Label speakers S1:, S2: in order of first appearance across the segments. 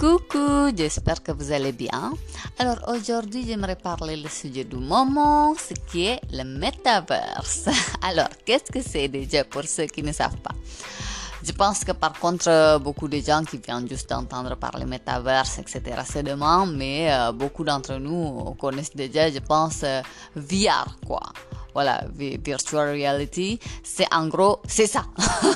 S1: Coucou, j'espère que vous allez bien. Alors aujourd'hui, j'aimerais parler le sujet du moment, ce qui est le metaverse. Alors, qu'est-ce que c'est déjà pour ceux qui ne savent pas? Je pense que par contre, beaucoup de gens qui viennent juste d'entendre parler metaverse, etc., c'est demain, mais euh, beaucoup d'entre nous connaissent déjà, je pense, euh, VR, quoi voilà, virtual reality, c'est en gros, c'est ça.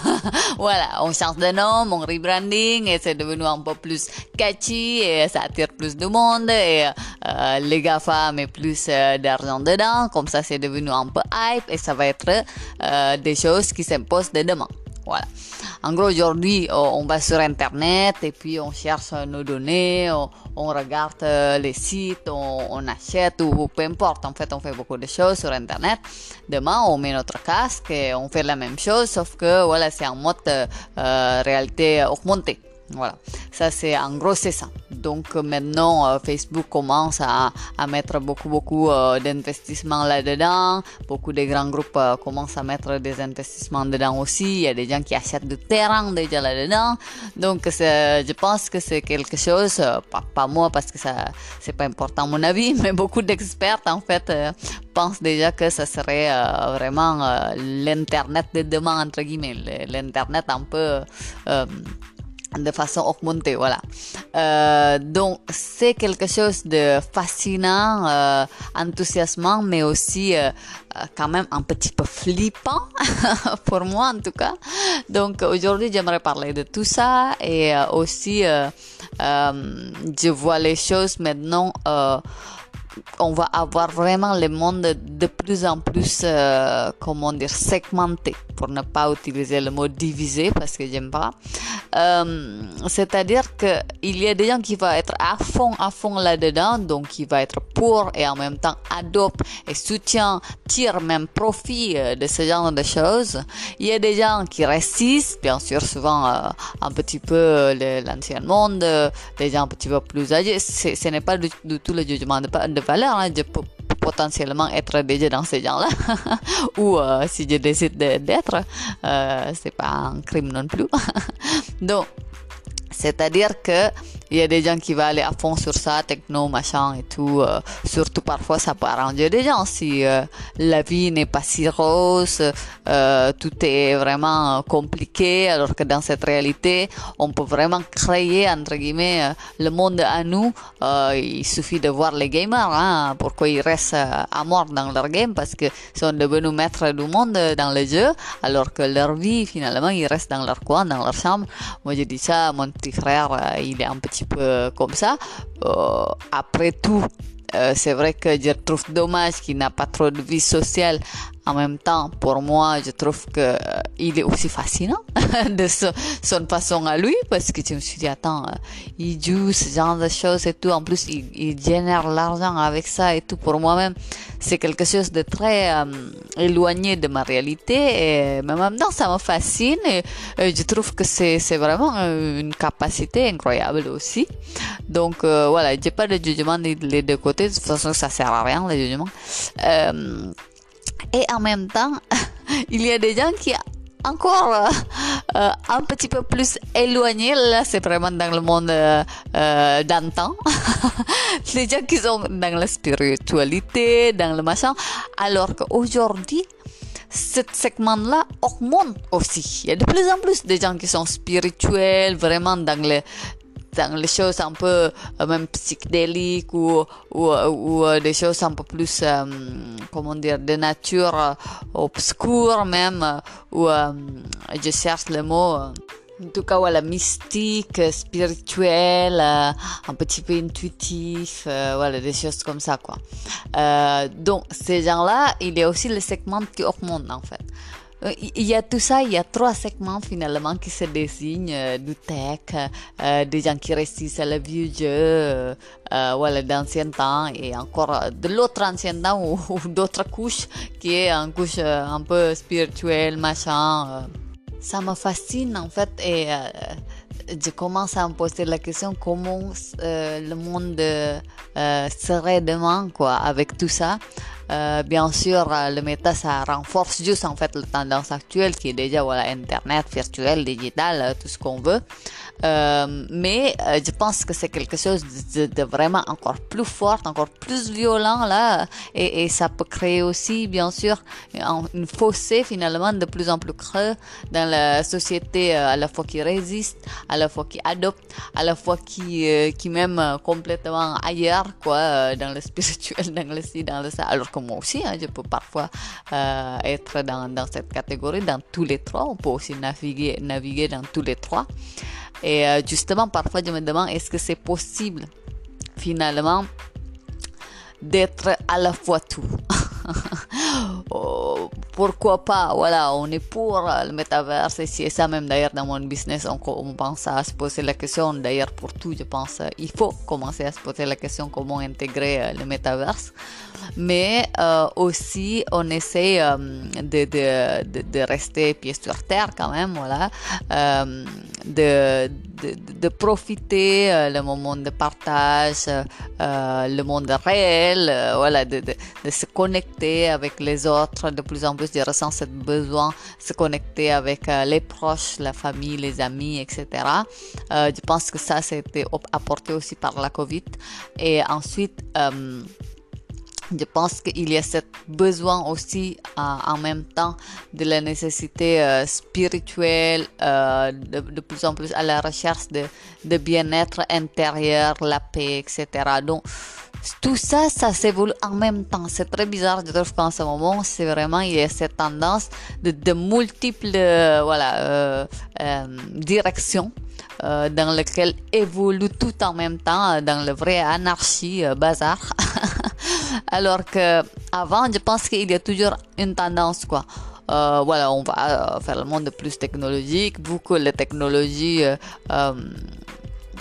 S1: voilà, on change de nom, on rebranding et c'est devenu un peu plus catchy et ça attire plus de monde et euh, les GAFA mettent plus euh, d'argent dedans, comme ça c'est devenu un peu hype et ça va être euh, des choses qui s'imposent de demain. Voilà. En gros, aujourd'hui, on va sur Internet et puis on cherche nos données, on, regarde euh, les sites, on, achète ou peu importe. En fait, on fait beaucoup de choses sur Internet. Demain, on met notre casque et on fait la même chose, sauf que voilà, c'est en mode euh, réalité augmentée. Voilà, ça c'est en gros c'est ça. Donc maintenant euh, Facebook commence à, à, mettre beaucoup beaucoup euh, d'investissements là-dedans. Beaucoup de grands groupes euh, commencent à mettre des investissements dedans aussi. Il y a des gens qui achètent du terrain déjà là-dedans. Donc je pense que c'est quelque chose, pas, moi parce que ça c'est pas important mon avis, mais beaucoup d'experts en fait pensent déjà que ça serait vraiment l'internet de demain entre guillemets, l'internet un peu de façon augmentée, voilà. Euh, donc c'est quelque chose de fascinant, euh, enthousiasmant, mais aussi euh, quand même un petit peu flippant pour moi en tout cas. Donc aujourd'hui j'aimerais parler de tout ça et aussi je vois les choses maintenant on va avoir vraiment le monde de plus en plus, euh, comment dire, segmenté, pour ne pas utiliser le mot divisé parce que j'aime pas. Euh, c'est-à-dire que il y a des gens qui vont être à fond, à fond là-dedans, donc qui va être pour et en même temps adopte et soutient, tire même profit euh, de ce genre de choses. Il y a des gens qui résistent, bien sûr, souvent un petit peu l'ancien monde, des gens un petit peu plus âgés. Ce n'est pas du, tout le jugement de valeur, hein, je peux potentiellement être déjà dans ces gens-là. Ou euh, si je décide d'être, euh, c'est pas un crime non plus. Donc, c'est-à-dire que il y a des gens qui vont aller à fond sur ça, techno, machin et tout. Euh, surtout parfois, ça peut arranger des gens si euh, la vie n'est pas si rose, euh, tout est vraiment compliqué, alors que dans cette réalité, on peut vraiment créer, entre guillemets, le monde à nous. il suffit de voir les gamers, hein, pourquoi ils restent à mort dans leur game, parce que sont devenus maîtres du monde dans le jeu, alors que leur vie, finalement, ils restent dans leur coin, dans leur chambre. Moi, je dis ça, mon petit frère, il est un petit peu comme ça. Euh, après tout, euh, c'est vrai que je trouve dommage qu'il n'a pas trop de vie sociale en même temps, pour moi, je trouve que euh, il est aussi fascinant de son façon à lui, parce que je me suis dit, attends, euh, il joue ce genre de choses et tout. En plus, il, il génère l'argent avec ça et tout. Pour moi-même, c'est quelque chose de très euh, éloigné de ma réalité. Mais temps, ça me fascine je trouve que c'est, vraiment une capacité incroyable aussi. Donc, voilà, j'ai pas de jugement des deux côtés. De toute façon, ça sert à rien, le jugement. Et en même temps, il y a des gens qui encore euh, euh, un petit peu plus éloignés, là c'est vraiment dans le monde euh, d'antan, les gens qui sont dans la spiritualité, dans le machin, alors qu'aujourd'hui, ce segment-là augmente aussi. Il y a de plus en plus de gens qui sont spirituels, vraiment dans le, dans les choses un peu euh, même psychédéliques ou, euh, des choses un peu plus, euh, comment dire, de nature obscure même, ou je cherche le mot. En tout cas, voilà, mystique, spirituel, un petit peu intuitif, voilà, des choses comme ça, quoi. donc, ces gens-là, il y a aussi le segment qui augmente, en fait. Euh, il y a tout ça, il y a trois segments finalement qui se dessinent, euh, du tech, euh, des gens qui résistent à la vieux jeu, d'ancien temps, et encore de l'autre ancien temps ou, d'autres couches qui est une couche un peu spirituelle, machin. ça me fascine en fait et je commence à me poser la question comment le monde serait demain quoi avec tout ça euh, bien sûr, euh, le méta, ça renforce juste en fait la tendance actuelle qui est déjà voilà Internet, virtuel, digital, euh, tout ce qu'on veut. Euh, mais euh, je pense que c'est quelque chose de, vraiment encore plus fort, encore plus violent là, et, ça peut créer aussi, bien sûr, une fossé finalement de plus en plus creux dans la société à la fois qui résiste, à la fois qui adopte, à la fois qui qui même complètement ailleurs quoi, dans le spirituel, dans le ci, dans le ça. Alors que moi aussi, hein, je peux parfois euh, être dans, dans cette catégorie, dans tous les trois. On peut aussi naviguer, naviguer dans tous les trois. Et euh, justement, parfois, je me demande est-ce que c'est possible, finalement, d'être à la fois tout? Oh, pourquoi pas? Voilà on est pour le métaverse et c'est ça même d'ailleurs dans mon business on, on, pense à se poser la question. D'ailleurs pour tout je pense il faut commencer à se poser la question comment intégrer le métaverse mais euh, aussi on essaie euh, de, de, de, rester pieds sur terre quand même, voilà, euh, de, de, profiter euh, le moment de partage, le monde réel, voilà, de, de, se connecter avec les autres. De plus en plus, je ressens ce besoin de se connecter avec les proches, la famille, les amis, etc. je pense que ça, c'était apporté aussi par la Covid. Et ensuite, je pense qu'il y a ce besoin aussi euh, en même temps de la nécessité euh, spirituelle, euh, de, plus en plus à la recherche de, bien-être intérieur, la paix, etc. Donc, tout ça, ça s'évolue en même temps. C'est très bizarre, je trouve qu'en ce moment, c'est vraiment, il y a cette tendance de, multiples voilà, directions dans lesquelles évolue tout en même temps, dans le vrai anarchie, bazar. Alors que avant, je pense qu'il y a toujours une tendance, quoi. Euh, voilà, on va faire le monde plus technologique, beaucoup de technologies, euh, euh,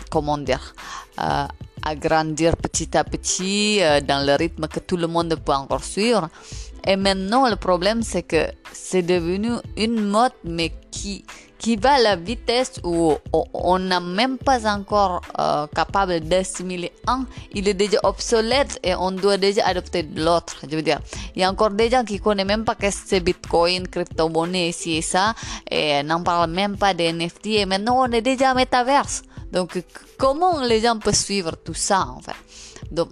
S1: comment dire, euh, agrandir petit à petit euh, dans le rythme que tout le monde peut encore suivre. Et maintenant, le problème, c'est que c'est devenu une mode, mais qui, qui va à la vitesse où on n'a même pas encore euh, capable d'assimiler un, il est déjà obsolète et on doit déjà adopter l'autre. Je veux dire, il y a encore des gens qui connaissent même pas qu'est-ce que c'est Bitcoin, crypto-monnaie, ici et ça, et n'en parlent même pas des NFT, et maintenant on est déjà métaverse. Donc, comment les gens peuvent suivre tout ça, en fait? Donc,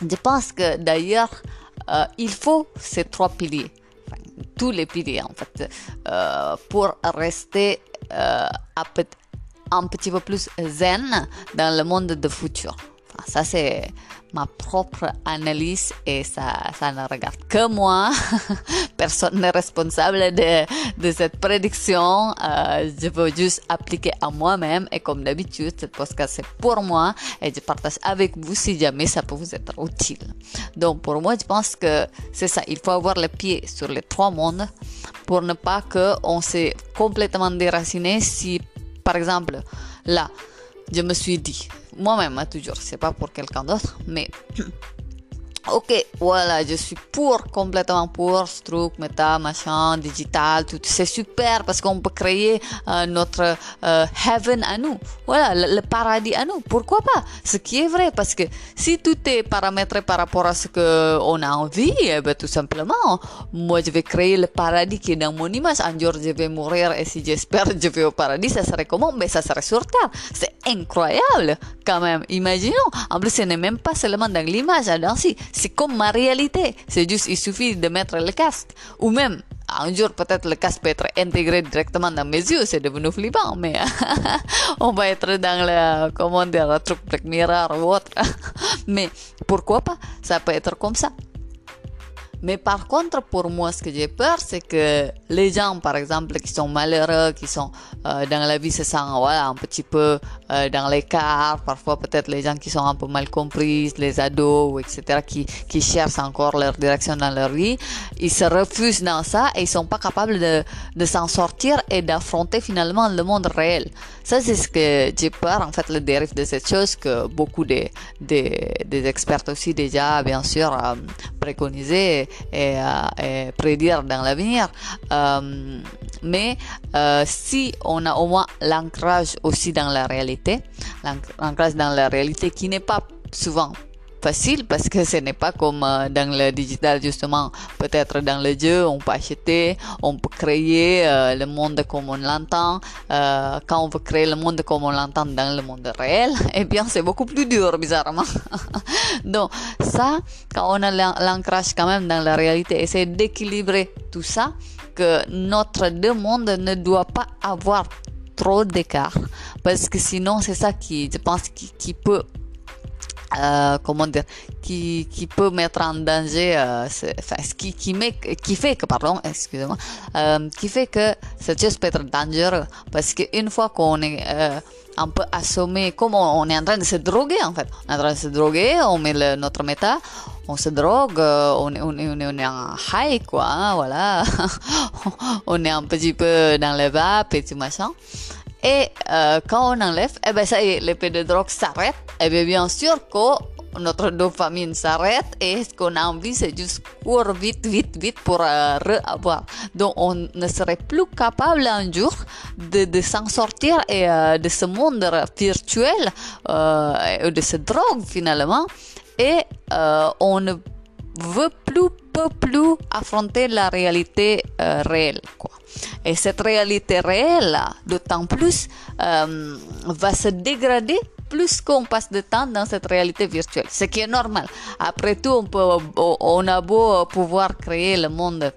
S1: je pense que d'ailleurs, euh, il faut ces trois piliers tous les piliers en fait euh, pour rester euh, un petit peu plus zen dans le monde de futur. Ça c'est ma propre analyse et ça, ça ne regarde que moi. Personne n'est responsable de, cette prédiction. Euh, je veux juste appliquer à moi-même et comme d'habitude, cette podcast c'est pour moi et je partage avec vous si jamais ça peut vous être utile. Donc pour moi, je pense que c'est ça. Il faut avoir les pieds sur les trois mondes pour ne pas que on s'est complètement déraciné si, par exemple, là, je me suis dit, moi-même, hein, toujours, c'est pas pour quelqu'un d'autre, mais Ok, voilà, je suis pour, complètement pour ce truc, méta, machin, digital, tout. C'est super parce qu'on peut créer euh, notre euh, heaven à nous. Voilà, le, paradis à nous. Pourquoi pas? Ce qui est vrai parce que si tout est paramétré par rapport à ce qu'on a envie, eh ben, tout simplement, moi je vais créer le paradis qui est dans mon image. Un jour je vais mourir et si j'espère je vais au paradis, ça serait comment? Mais ça serait sur terre. C'est incroyable quand même. Imaginons. En plus, ce n'est même pas seulement dans l'image, si c'est comme ma réalité. C'est juste, il suffit de mettre le casque. Ou même, un jour, peut-être le casque peut être intégré directement dans mes yeux. C'est devenu flippant, mais on va être dans le, comment dire, truc Black Mirror ou autre. mais pourquoi pas? Ça peut être comme ça. Mais par contre, pour moi, ce que j'ai peur, c'est que les gens, par exemple, qui sont malheureux, qui sont euh, dans la vie, se sentent voilà, un petit peu euh, dans l'écart. Parfois, peut-être les gens qui sont un peu mal compris, les ados, etc., qui, qui cherchent encore leur direction dans leur vie, ils se refusent dans ça et ils sont pas capables de, de s'en sortir et d'affronter finalement le monde réel. Ça, c'est ce que j'ai peur, en fait, le dérive de cette chose que beaucoup de, de, des experts aussi déjà, bien sûr, euh, préconiser et, et, prédire dans l'avenir. Euh, mais euh, si on a au moins l'ancrage aussi dans la réalité, l'ancrage dans la réalité qui n'est pas souvent facile parce que ce n'est pas comme euh, dans le digital justement. Peut-être dans le jeu, on peut acheter, on peut créer euh, le monde comme on l'entend. Euh, quand on veut créer le monde comme on l'entend dans le monde réel, eh bien c'est beaucoup plus dur bizarrement. Donc ça, quand on a l'ancrage quand même dans la réalité, essayer d'équilibrer tout ça, que notre deux mondes ne doit pas avoir trop d'écart parce que sinon c'est ça qui je pense qui, peut euh, comment dire qui, qui peut mettre en danger euh, enfin, qui, qui, met, qui fait que pardon excusez-moi euh, qui fait que cette chose peut être dangereux parce qu'une fois qu'on est euh, un peu assommé comme on, est en train de se droguer en fait on est en train de se droguer on met notre méta on se drogue, on, on, on, on est en high, quoi, hein, voilà. on est un petit peu dans le vape et tout machin. Et euh, quand on enlève, eh ben ça y est, l'effet de drogue s'arrête. Et bien, bien sûr que notre dopamine s'arrête et ce qu'on a envie, c'est juste courir vite, vite, vite pour euh, re-avoir. Donc, on ne serait plus capable un jour de, de s'en sortir euh, de ce monde virtuel, euh, de cette drogue finalement et on ne veut plus, peut plus affronter la réalité euh, réelle. Et cette réalité réelle, d'autant plus, euh, va se dégrader plus qu'on passe de temps dans cette réalité virtuelle, ce qui est normal. Après tout, on, on a beau pouvoir créer le monde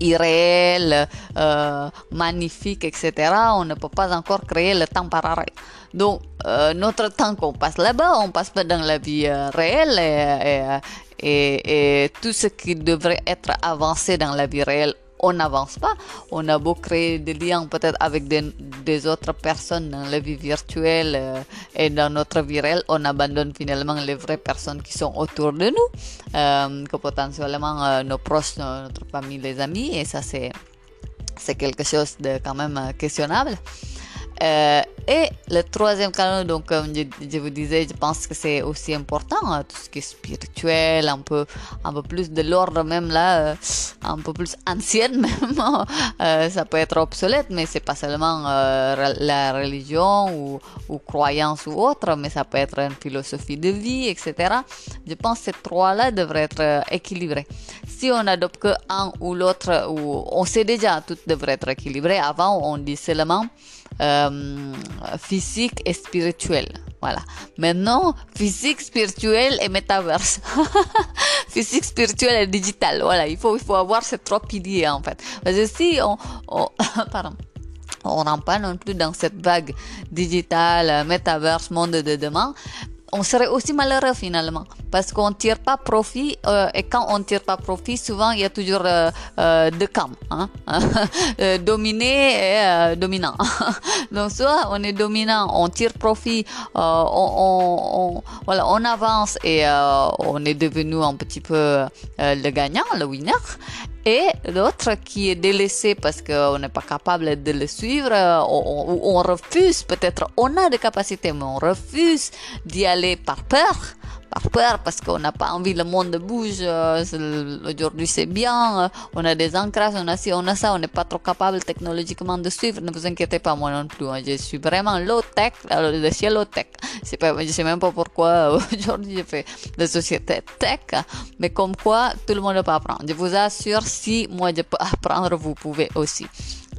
S1: irréel, euh, magnifique, etc., on ne peut pas encore créer le temps parallèle. Donc, euh, notre temps qu'on passe là-bas, on passe pas dans la vie euh, réelle et, tout ce qui devrait être avancé dans la vie réelle on n'avance pas. On a beau créer des liens peut-être avec des, autres personnes dans la vie virtuelle euh, et dans notre vie réelle, on abandonne finalement les vraies personnes qui sont autour de nous, euh, que potentiellement euh, nos proches, notre famille, les amis, et ça c'est c'est quelque chose de quand même questionnable. Euh, et le troisième canon, donc comme je, vous disais, je pense que c'est aussi important, hein, tout ce qui est spirituel, un peu, un peu plus de l'ordre même là, euh, un peu plus ancienne même. euh, ça peut être obsolète, mais c'est pas seulement la religion ou, ou, croyance ou autre, mais ça peut être une philosophie de vie, etc. Je pense que ces trois-là devraient être équilibrés. Si on adopte que un ou l'autre, ou on sait déjà tout devrait être équilibré. Avant, on dit seulement euh, physique et spirituel. Voilà. Maintenant, physique, spirituel et métaverse. physique, spirituel et digital. Voilà. Il faut, il faut avoir ces trois piliers, en fait. Parce que si on, on pardon on rentre pas non plus dans cette vague digitale, métaverse, monde de demain, on serait aussi malheureux finalement parce qu'on tire pas profit euh, et quand on tire pas profit souvent il y a toujours euh, euh, deux camps hein? Euh, dominé et euh, dominant donc soit on est dominant on tire profit on, on, on, voilà on avance et on est devenu un petit peu le gagnant le winner et l'autre qui est délaissé parce qu'on n'est pas capable de le suivre, on, on, refuse, peut-être on a des capacités, mais on refuse d'y aller par peur, par peur parce qu'on n'a pas envie, le monde bouge, aujourd'hui c'est bien, on a des ancrages, on a ci, on a ça, on n'est pas trop capable technologiquement de suivre, ne vous inquiétez pas, moi non plus, je suis vraiment low tech, alors je suis low tech, c'est pas, je sais même pas pourquoi aujourd'hui je fais des sociétés tech, mais comme quoi tout le monde peut apprendre, je vous assure, si moi je peux apprendre, vous pouvez aussi.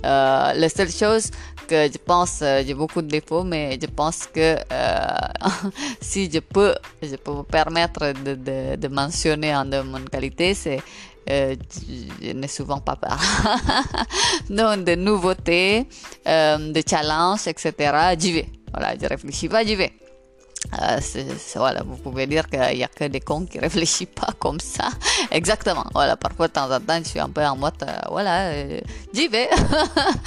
S1: Euh, la seule chose que je pense, euh, j'ai beaucoup de défauts, mais je pense que euh, si je peux, je peux vous permettre de mentionner en de mon qualité, c'est euh, je n'ai souvent pas peur. Donc, de nouveautés, euh, de challenges, etc., j'y vais. Voilà, je réfléchis pas, j'y vais. Euh, voilà, vous pouvez dire qu'il n'y a que des cons qui réfléchissent pas comme ça. Exactement. Voilà, parfois de temps en temps, je suis un peu en mode, euh, voilà, euh, j'y vais.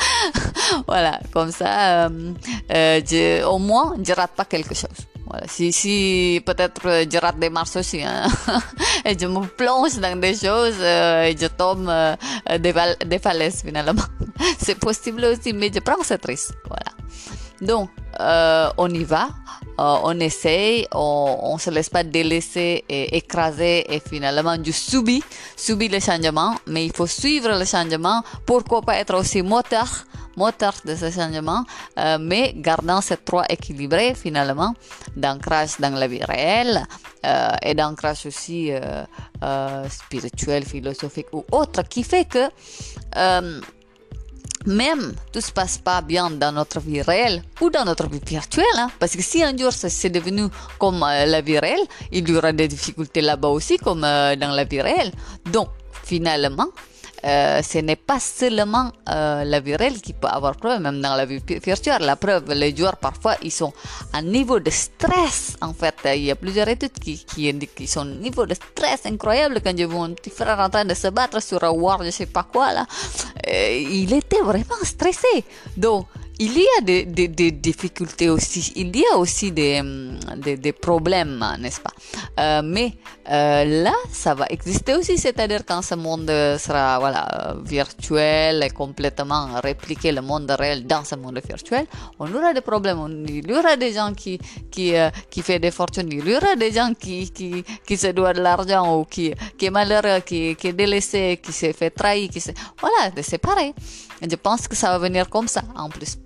S1: voilà, comme ça, au moins, je rate pas quelque chose. Voilà, si, si peut-être je rate des marches aussi, hein. et je me plonge dans des choses et je tombe des, falaises finalement. C'est possible aussi, mais je prends cette risque. Voilà. Donc, euh, on y va, euh, on essaye, on ne se laisse pas délaisser et écraser et finalement je subis, subis le changement, mais il faut suivre le changement. Pourquoi pas être aussi moteur, moteur de ce changement, euh, mais gardant ces trois équilibrés finalement d'ancrage dans la vie réelle et d'ancrage aussi spirituel, philosophique ou autre qui fait que même tout se passe pas bien dans notre vie réelle ou dans notre vie virtuelle, hein? parce que si un jour c'est devenu comme la vie réelle, il y aura des difficultés là-bas aussi comme dans la vie réelle. Donc finalement, euh, ce n'est pas seulement euh, la vie qui peut avoir problème, même dans la vie virtuelle. La preuve, les joueurs, parfois, ils sont à niveau de stress. En fait, il y a plusieurs études qui, indiquent qu'ils sont à niveau de stress incroyable quand je vois un petit frère en train de se battre sur un war, je sais pas quoi, là. Euh, il était vraiment stressé. Donc, il y a des, des, difficultés aussi, il y a aussi des, hum, des problèmes, n'est-ce pas? Euh, Mais euh, là, ça va exister aussi, c'est-à-dire quand ce monde sera voilà, virtuel et complètement répliqué le monde réel dans ce monde virtuel, on aura des problèmes, il y aura des gens qui, qui, euh, qui font des fortunes, il y aura des gens qui, qui, qui se doivent de l'argent ou qui, qui est malheureux, qui, qui est délaissé, qui s'est fait trahir, qui s'est... Voilà, c'est pareil. Je pense que ça va venir comme ça en plus.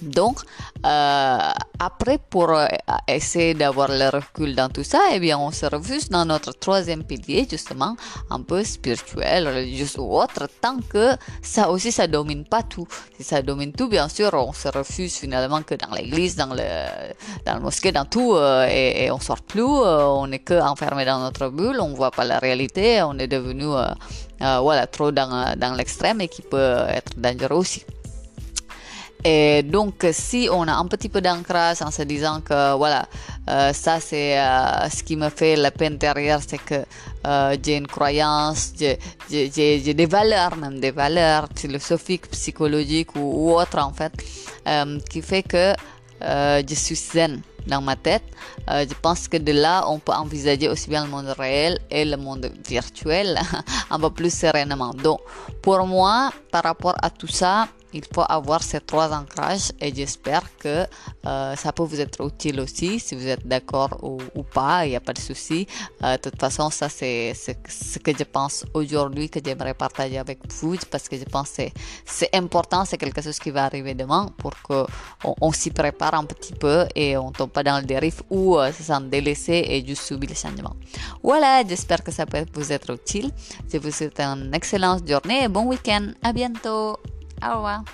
S1: Donc, euh, après, pour euh, essayer d'avoir le recul dans tout ça, eh bien, on se refuse dans notre troisième pilier, justement, un peu spirituel, religieux ou autre, tant que ça aussi, ça domine pas tout. Si ça domine tout, bien sûr, on se refuse finalement que dans l'église, dans le, dans le mosquée, dans tout, euh, et, et, on sort plus, on est que enfermé dans notre bulle, on voit pas la réalité, on est devenu, voilà, trop dans, dans l'extrême et qui peut être dangereux aussi. Et donc, si on a un petit peu d'ancrage en se disant que voilà, euh, ça c'est euh, ce qui me fait la peine derrière, c'est que euh, j'ai une croyance, j'ai des valeurs, même des valeurs philosophiques, psychologiques ou, ou autres en fait, qui fait que je suis zen dans ma tête. je pense que de là, on peut envisager aussi bien le monde réel et le monde virtuel un peu plus sereinement. Donc, pour moi, par rapport à tout ça, il faut avoir ces trois ancrages et j'espère que euh, ça peut vous être utile aussi si vous êtes d'accord ou, pas, il n'y a pas de souci. Euh, de toute façon, ça c'est ce que je pense aujourd'hui que j'aimerais partager avec vous parce que je pense que c'est important, c'est quelque chose qui va arriver demain pour qu'on on, s'y prépare un petit peu et on tombe pas dans le dérive ou euh, se sent délaissé et juste subir le changement. Voilà, j'espère que ça peut vous être utile. Je vous souhaite une excellente journée et bon week-end. À bientôt. Oh, Au revoir.